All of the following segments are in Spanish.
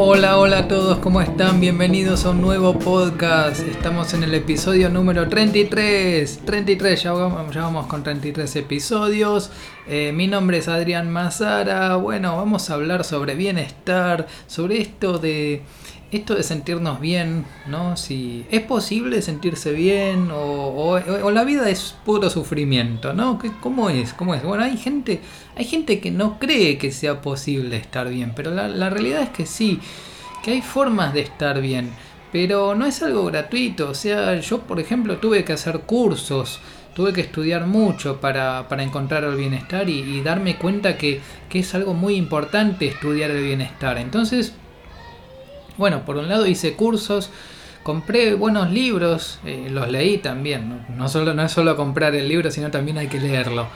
Hola, hola a todos, ¿cómo están? Bienvenidos a un nuevo podcast. Estamos en el episodio número 33. 33, ya vamos, con 33 episodios. Eh, mi nombre es Adrián Mazara. Bueno, vamos a hablar sobre bienestar, sobre esto de esto de sentirnos bien, ¿no? Si es posible sentirse bien o, la vida es puro sufrimiento, ¿no? ¿Cómo es? ¿Cómo es? Bueno, hay gente, hay gente que no cree que sea posible estar bien, pero la, la realidad es que sí, que hay formas de estar bien, pero no es algo gratuito. O sea, yo por ejemplo tuve que hacer cursos, tuve que estudiar mucho para, para encontrar el bienestar y, y darme cuenta que, que es algo muy importante estudiar el bienestar. Entonces, bueno, por un lado hice cursos, compré buenos libros, eh, los leí también. ¿no? solo, no es solo comprar el libro, sino también hay que leerlo.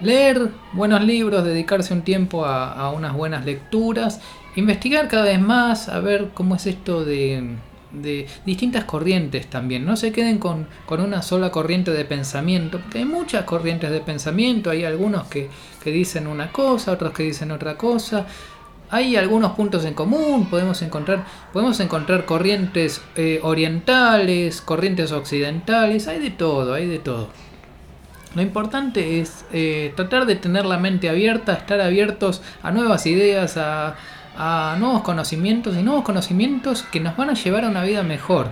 Leer buenos libros, dedicarse un tiempo a, unas buenas lecturas, investigar cada vez más, a ver cómo es esto de, distintas corrientes también. No se queden con, con, una sola corriente de pensamiento, porque hay muchas corrientes de pensamiento, hay algunos que, que dicen una cosa, otros que dicen otra cosa hay algunos puntos en común, podemos encontrar, podemos encontrar corrientes eh, orientales, corrientes occidentales, hay de todo, hay de todo. Lo importante es eh, tratar de tener la mente abierta, estar abiertos a nuevas ideas, a, a nuevos conocimientos y nuevos conocimientos que nos van a llevar a una vida mejor.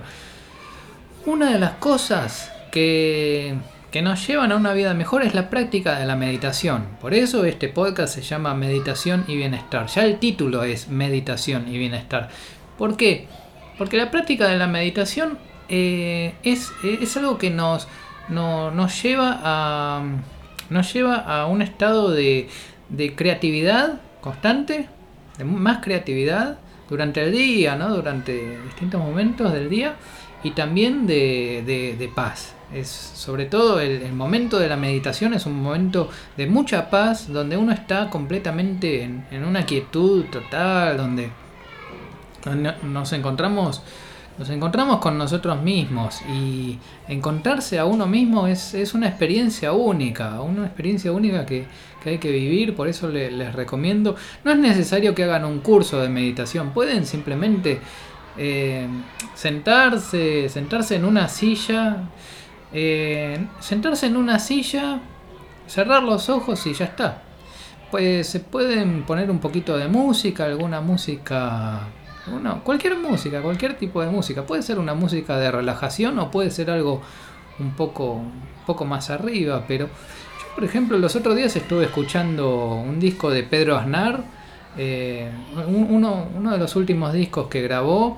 Una de las cosas que que nos llevan a una vida mejor es la práctica de la meditación. Por eso este podcast se llama Meditación y Bienestar. Ya el título es Meditación y Bienestar. ¿Por qué? Porque la práctica de la meditación eh, es, es, algo que nos, nos, lleva a, nos lleva a un estado de, de creatividad constante, de más creatividad durante el día, ¿no? durante distintos momentos del día y también de, de paz. Es sobre todo el, momento de la meditación es un momento de mucha paz, donde uno está completamente en, una quietud total, donde nos encontramos nos encontramos con nosotros mismos y encontrarse a uno mismo es, una experiencia única, una experiencia única que, hay que vivir, por eso les recomiendo. No es necesario que hagan un curso de meditación, pueden simplemente eh, sentarse, sentarse en una silla eh, sentarse en una silla, cerrar los ojos y ya está. Pues se pueden poner un poquito de música, alguna música, bueno, cualquier música, cualquier tipo de música. Puede ser una música de relajación o puede ser algo un poco, un poco más arriba, pero yo por ejemplo los otros días estuve escuchando un disco de Pedro Aznar, eh, uno de los últimos discos que grabó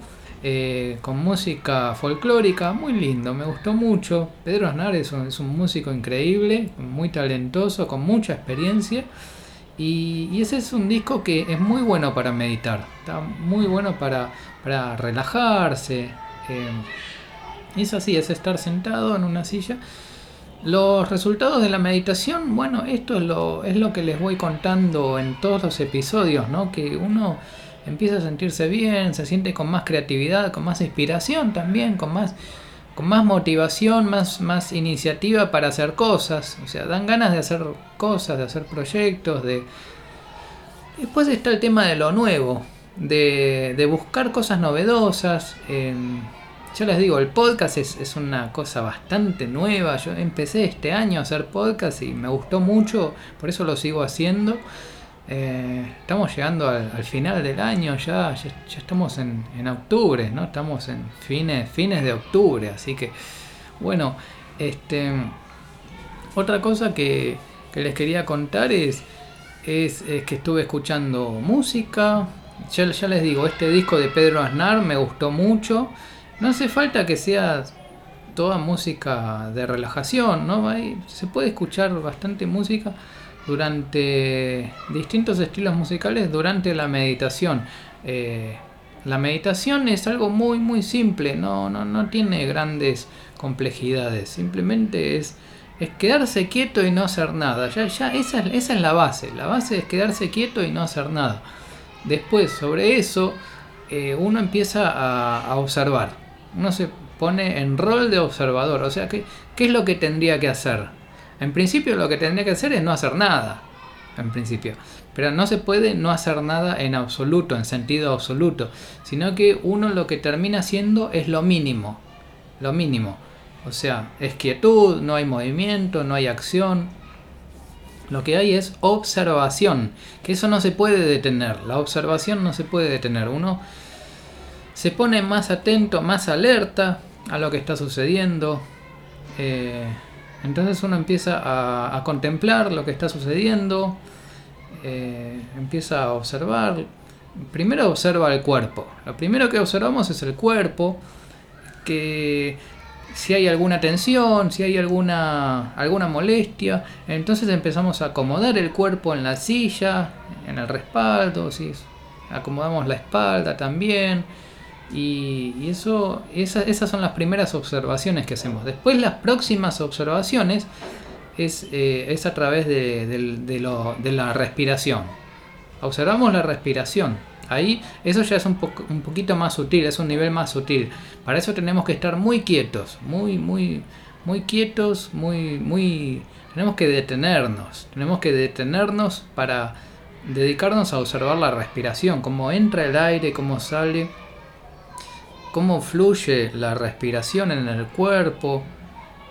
eh, con música folclórica, muy lindo, me gustó mucho. Pedro Aznar es un, músico increíble, muy talentoso, con mucha experiencia. Y, ese es un disco que es muy bueno para meditar, está muy bueno para, para relajarse. Eh, es así, es estar sentado en una silla. Los resultados de la meditación, bueno, esto es lo, es lo que les voy contando en todos los episodios, ¿no? Que uno empieza a sentirse bien, se siente con más creatividad, con más inspiración también, con más, con más motivación, más, más iniciativa para hacer cosas. O sea, dan ganas de hacer cosas, de hacer proyectos, de... Después está el tema de lo nuevo, de, de buscar cosas novedosas. yo les digo, el podcast es, es, una cosa bastante nueva. Yo empecé este año a hacer podcast y me gustó mucho, por eso lo sigo haciendo. Eh, estamos llegando al, final del año, ya, ya, estamos en, octubre, ¿no? Estamos en fines, fines de octubre, así que, bueno, este, otra cosa que, les quería contar es, es, que estuve escuchando música, ya, ya les digo, este disco de Pedro Aznar me gustó mucho, no hace falta que sea toda música de relajación, ¿no? se puede escuchar bastante música durante distintos estilos musicales durante la meditación. Eh, la meditación es algo muy muy simple, no, no, no tiene grandes complejidades, simplemente es, es quedarse quieto y no hacer nada. Ya, ya esa, es, esa es la base, la base es quedarse quieto y no hacer nada. Después sobre eso eh, uno empieza a, a, observar, uno se pone en rol de observador, o sea, ¿qué, ¿qué es lo que tendría que hacer? En principio lo que tendría que hacer es no hacer nada, en principio. pero no se puede no hacer nada en absoluto, en sentido absoluto, sino que uno lo que termina haciendo es lo mínimo, lo mínimo. O sea, es quietud, no hay movimiento, no hay acción. Lo que hay es observación, que eso no se puede detener. La observación no se puede detener. Uno se pone más atento, más alerta a lo que está sucediendo. Eh, entonces uno empieza a, contemplar lo que está sucediendo, eh, empieza a observar. Primero observa el cuerpo. Lo primero que observamos es el cuerpo, que si hay alguna tensión, si hay alguna, alguna molestia, entonces empezamos a acomodar el cuerpo en la silla, en el respaldo, si acomodamos la espalda también. Y, eso, esas son las primeras observaciones que hacemos. Después las próximas observaciones es, eh, a través de, la respiración. Observamos la respiración. Ahí eso ya es un, un poquito más sutil, es un nivel más sutil. Para eso tenemos que estar muy quietos, muy, muy, muy quietos, muy, muy... Tenemos que detenernos, tenemos que detenernos para dedicarnos a observar la respiración, cómo entra el aire, cómo sale cómo fluye la respiración en el cuerpo.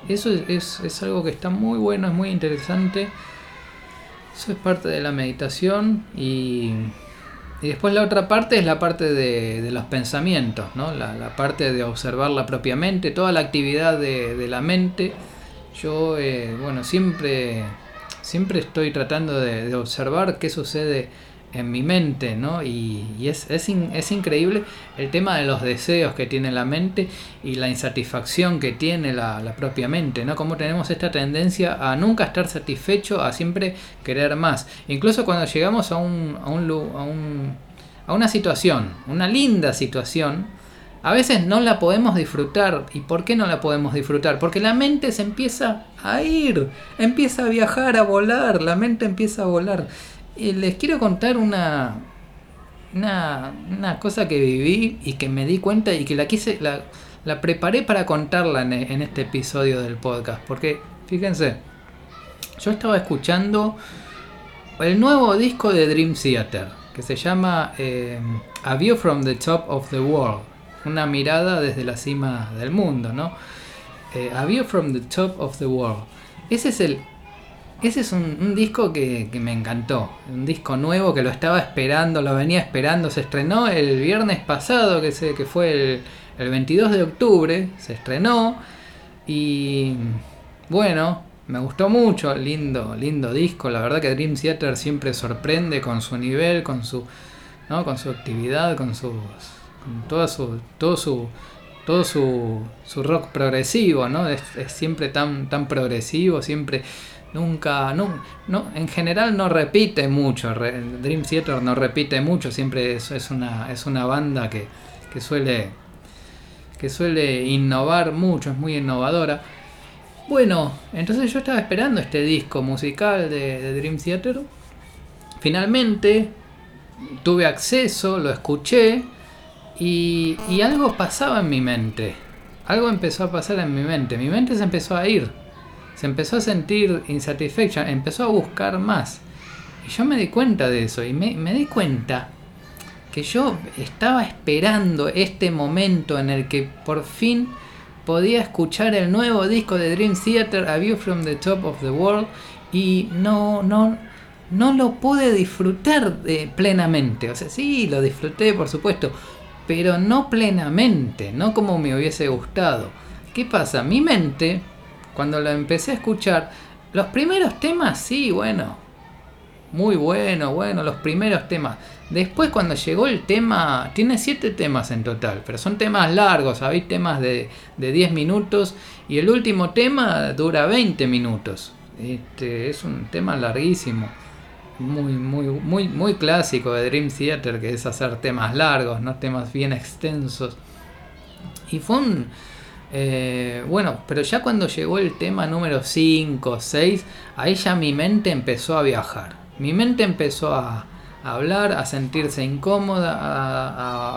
Eso es, algo que está muy bueno, es muy interesante. Eso es parte de la meditación y, después la otra parte es la parte de, los pensamientos, ¿no? la, parte de observarla propiamente, toda la actividad de, la mente. Yo, eh, bueno, siempre, siempre estoy tratando de observar qué sucede en mi mente, ¿no? Y, es, es, es, increíble el tema de los deseos que tiene la mente y la insatisfacción que tiene la, la, propia mente, ¿no? Como tenemos esta tendencia a nunca estar satisfecho, a siempre querer más. Incluso cuando llegamos a, un, a, un, a, un, a una situación, una linda situación, a veces no la podemos disfrutar. ¿Y por qué no la podemos disfrutar? Porque la mente se empieza a ir, empieza a viajar, a volar, la mente empieza a volar. Y les quiero contar una, una, cosa que viví y que me di cuenta y que la quise, la, la preparé para contarla en, en, este episodio del podcast. Porque, fíjense, yo estaba escuchando el nuevo disco de Dream Theater, que se llama eh, A View from the Top of the World, una mirada desde la cima del mundo, ¿no? Eh, A View from the Top of the World. Ese es el ese es un, disco que, me encantó. Un disco nuevo que lo estaba esperando, lo venía esperando. Se estrenó el viernes pasado, que, sé, que fue el, 22 de octubre. Se estrenó. Y bueno, me gustó mucho. Lindo, lindo disco. La verdad que Dream Theater siempre sorprende con su nivel, con su, ¿no? con su actividad, con sus. con toda su. todo su. todo su, su rock progresivo, ¿no? Es, es siempre tan, tan progresivo, siempre nunca, no, en general no repite mucho, Dream Theater no repite mucho, siempre es, es, una, es una banda que, que, suele, que suele innovar mucho, es muy innovadora. Bueno, entonces yo estaba esperando este disco musical de, Dream Theater. Finalmente tuve acceso, lo escuché y, y algo pasaba en mi mente. Algo empezó a pasar en mi mente. Mi mente se empezó a ir se empezó a sentir insatisfecha, empezó a buscar más. Y yo me di cuenta de eso y me, di cuenta que yo estaba esperando este momento en el que por fin podía escuchar el nuevo disco de Dream Theater, A View from the Top of the World, y no, no, no lo pude disfrutar de, plenamente. O sea, sí, lo disfruté, por supuesto, pero no plenamente, no como me hubiese gustado. ¿Qué pasa? Mi mente cuando lo empecé a escuchar, los primeros temas, sí, bueno, muy bueno, bueno, los primeros temas. Después cuando llegó el tema, tiene siete temas en total, pero son temas largos, hay temas de, de 10 minutos y el último tema dura 20 minutos. Este, es un tema larguísimo, muy, muy, muy, muy clásico de Dream Theater, que es hacer temas largos, no temas bien extensos. Y fue un, eh, bueno, pero ya cuando llegó el tema número 5, 6, ahí ya mi mente empezó a viajar. Mi mente empezó a, hablar, a sentirse incómoda,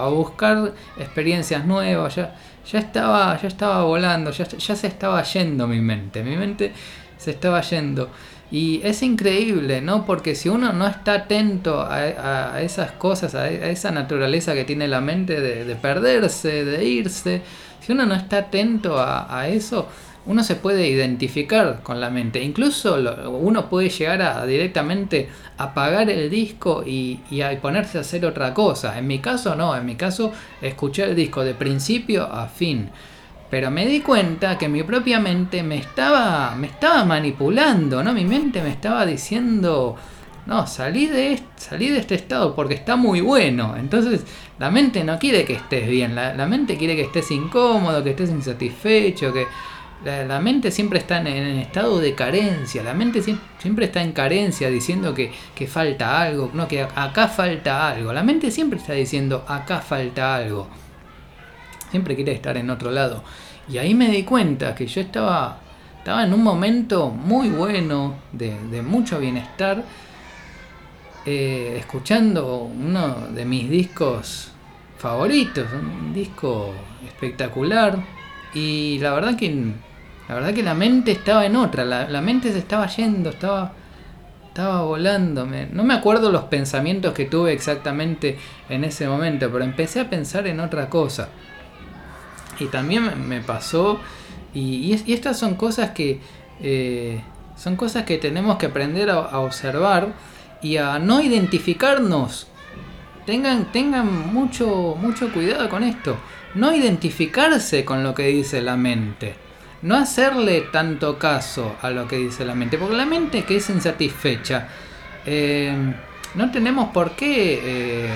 a, buscar experiencias nuevas. Ya, ya, estaba, ya estaba volando, ya, ya se estaba yendo mi mente. Mi mente se estaba yendo. Y es increíble, ¿no? Porque si uno no está atento a, esas cosas, a, esa naturaleza que tiene la mente de, perderse, de irse, si uno no está atento a, eso, uno se puede identificar con la mente. Incluso uno puede llegar a directamente apagar el disco y, y a ponerse a hacer otra cosa. En mi caso no, en mi caso escuché el disco de principio a fin. Pero me di cuenta que mi propia mente me estaba, me estaba manipulando, ¿no? Mi mente me estaba diciendo, no, salí de, salí de este estado porque está muy bueno. Entonces, la mente no quiere que estés bien, la, mente quiere que estés incómodo, que estés insatisfecho, que la, mente siempre está en, estado de carencia, la mente siempre, está en carencia diciendo que, que falta algo, no, que acá falta algo. La mente siempre está diciendo, acá falta algo siempre quiere estar en otro lado. Y ahí me di cuenta que yo estaba, estaba en un momento muy bueno, de, mucho bienestar, escuchando uno de mis discos favoritos, un disco espectacular. Y la verdad que la verdad que la mente estaba en otra, la, mente se estaba yendo, estaba, estaba volando. no me acuerdo los pensamientos que tuve exactamente en ese momento, pero empecé a pensar en otra cosa. Y también me pasó, y, estas son cosas que, eh, son cosas que tenemos que aprender a, observar y a no identificarnos. Tengan, tengan mucho, mucho cuidado con esto. No identificarse con lo que dice la mente. No hacerle tanto caso a lo que dice la mente. Porque la mente que es insatisfecha, eh, no tenemos por qué eh,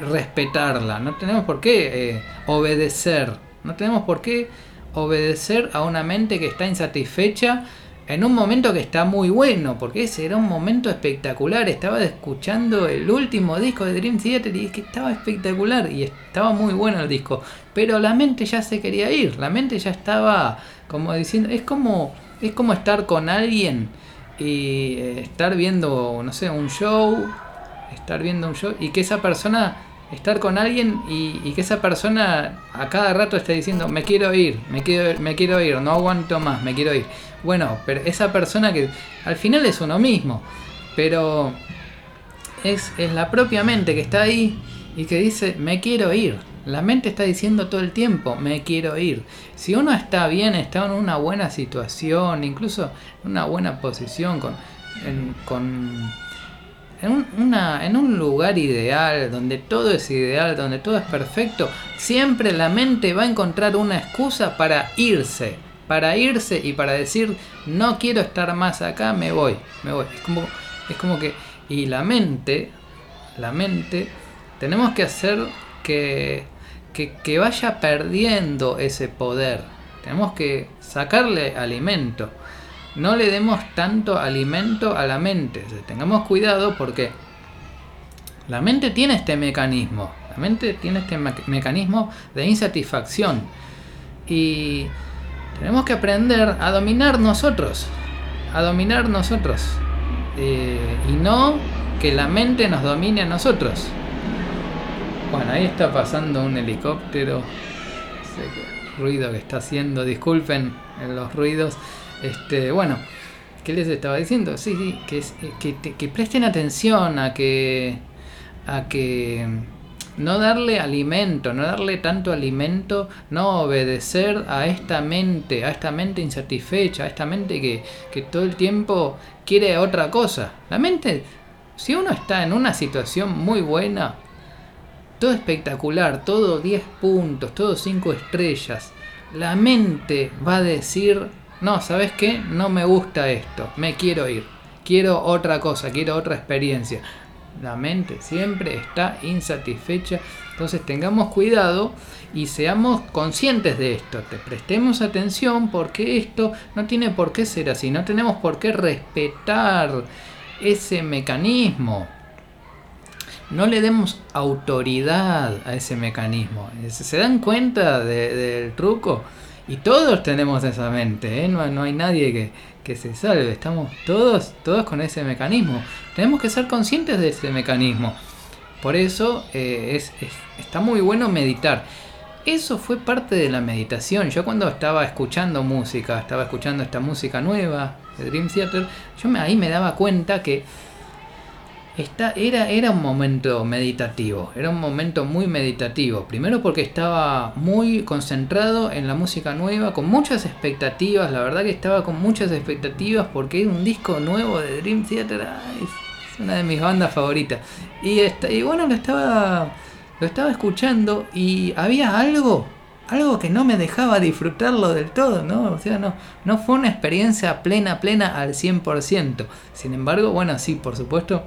respetarla. No tenemos por qué obedecer no tenemos por qué obedecer a una mente que está insatisfecha en un momento que está muy bueno, porque ese era un momento espectacular. Estaba escuchando el último disco de Dream Theater y es que estaba espectacular y estaba muy bueno el disco. Pero la mente ya se quería ir, la mente ya estaba como diciendo, es como, es como estar con alguien y eh, estar viendo, no sé, un show, estar viendo un show y que esa persona estar con alguien y, que esa persona a cada rato esté diciendo me quiero ir, me quiero, me quiero ir, no aguanto más, me quiero ir. Bueno, pero esa persona que al final es uno mismo, pero es, es la propia mente que está ahí y que dice me quiero ir. La mente está diciendo todo el tiempo, me quiero ir. Si uno está bien, está en una buena situación, incluso en una buena posición, con, con en un, una, en un lugar ideal, donde todo es ideal, donde todo es perfecto, siempre la mente va a encontrar una excusa para irse, para irse y para decir, no quiero estar más acá, me voy, me voy. Es como, es como que, y la mente, la mente, tenemos que hacer que, que, que vaya perdiendo ese poder. Tenemos que sacarle alimento no le demos tanto alimento a la mente. tengamos cuidado porque la mente tiene este mecanismo. La mente tiene este mecanismo de insatisfacción. Y tenemos que aprender a dominar nosotros. A dominar nosotros. Eh, y no que la mente nos domine a nosotros. Bueno, ahí está pasando un helicóptero. Ruido que está haciendo. Disculpen los ruidos. Este, bueno, ¿qué les estaba diciendo? Sí, sí, que, eh, que, presten atención a que, a que no darle alimento, no darle tanto alimento, no obedecer a esta mente, a esta mente insatisfecha, a esta mente que, que todo el tiempo quiere otra cosa. La mente, si uno está en una situación muy buena, todo espectacular, todo 10 puntos, todo 5 estrellas, la mente va a decir no, ¿sabes qué? No me gusta esto, me quiero ir, quiero otra cosa, quiero otra experiencia. La mente siempre está insatisfecha, entonces tengamos cuidado y seamos conscientes de esto, te prestemos atención porque esto no tiene por qué ser así, no tenemos por qué respetar ese mecanismo. No le demos autoridad a ese mecanismo. ¿Se dan cuenta del truco? Y todos tenemos esa mente, ¿eh? no, no, hay nadie que, se salve, estamos todos, todos con ese mecanismo. Tenemos que ser conscientes de ese mecanismo. Por eso eh, es, está muy bueno meditar. eso fue parte de la meditación. Yo cuando estaba escuchando música, estaba escuchando esta música nueva de Dream Theater, yo me, ahí me daba cuenta que esta, era, era un momento meditativo, era un momento muy meditativo. Primero porque estaba muy concentrado en la música nueva, con muchas expectativas, la verdad que estaba con muchas expectativas porque es un disco nuevo de Dream Theater, es una de mis bandas favoritas. Y, y bueno, lo estaba lo estaba escuchando y había algo, algo que no me dejaba disfrutarlo del todo, ¿no? O sea, no, no fue una experiencia plena, plena al 100%. Sin embargo, bueno, sí, por supuesto,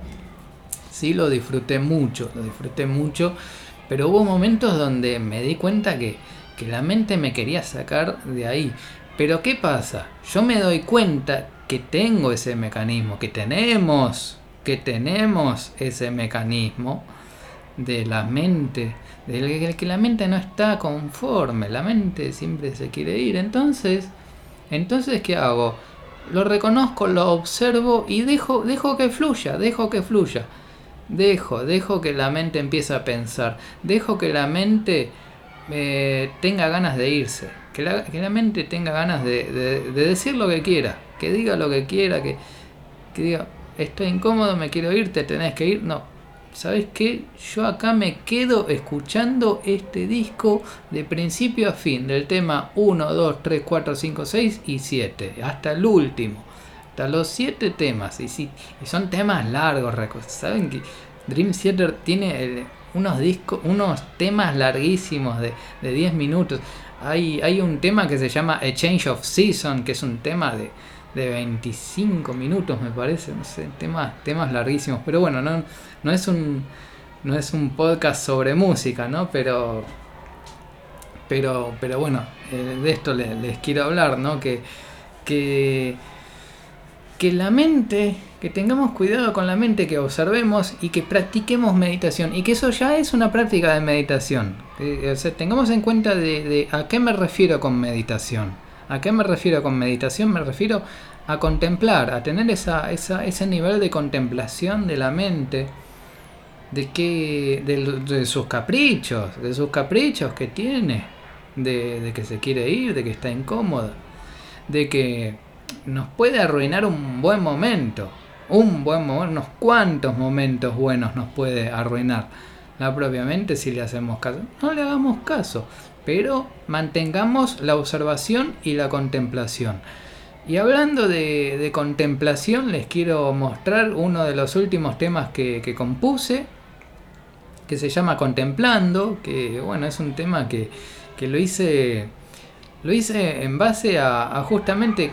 sí lo disfruté mucho, lo disfruté mucho, pero hubo momentos donde me di cuenta que, que la mente me quería sacar de ahí. Pero ¿qué pasa? Yo me doy cuenta que tengo ese mecanismo, que tenemos, que tenemos ese mecanismo de la mente, del que la mente no está conforme, la mente siempre se quiere ir. Entonces, entonces ¿qué hago? Lo reconozco, lo observo y dejo, dejo que fluya, dejo que fluya. Dejo, dejo que la mente empiece a pensar, dejo que la mente eh, tenga ganas de irse, que la, que la mente tenga ganas de, de, decir lo que quiera, que diga lo que quiera, que, que diga, estoy incómodo, me quiero ir, te tenés que ir. No, ¿sabes qué? Yo acá me quedo escuchando este disco de principio a fin, del tema 1, 2, 3, 4, 5, 6 y 7, hasta el último, hasta los 7 temas, y, sí, y son temas largos, ¿saben que Dream Theater tiene unos discos, unos temas larguísimos de, de 10 minutos? Hay, hay un tema que se llama A Change of Season, que es un tema de de 25 minutos, me parece, no sé, temas, temas larguísimos. Pero bueno, no, no, es un, no es un podcast sobre música, ¿no? Pero, pero, pero bueno, eh, de esto les, quiero hablar, ¿no? Que, que, que la mente, que tengamos cuidado con la mente, que observemos y que practiquemos meditación. Y que eso ya es una práctica de meditación. o sea, tengamos en cuenta de, de a qué me refiero con meditación. ¿A qué me refiero con meditación? Me refiero a contemplar, a tener esa, ese nivel de contemplación de la mente, de, que, de, sus caprichos, de sus caprichos que tiene, de, que se quiere ir, de que está incómoda, de que nos puede arruinar un buen momento, un buen momento, unos cuantos momentos buenos nos puede arruinar. La propiamente si le hacemos caso. No le hagamos caso pero mantengamos la observación y la contemplación. Y hablando de, contemplación, les quiero mostrar uno de los últimos temas que, compuse, que se llama Contemplando, que bueno, es un tema que, lo hice lo hice en base a, justamente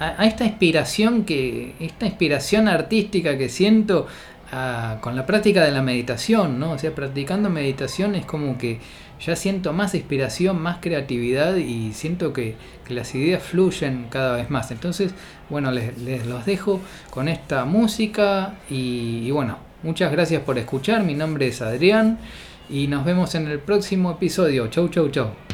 a, esta inspiración que esta inspiración artística que siento con la práctica de la meditación, ¿no? O sea, practicando meditación es como que ya siento más inspiración, más creatividad y siento que, las ideas fluyen cada vez más. Entonces, bueno, les, los dejo con esta música y, y bueno, muchas gracias por escuchar. Mi nombre es Adrián y nos vemos en el próximo episodio. Chau, chau, chau.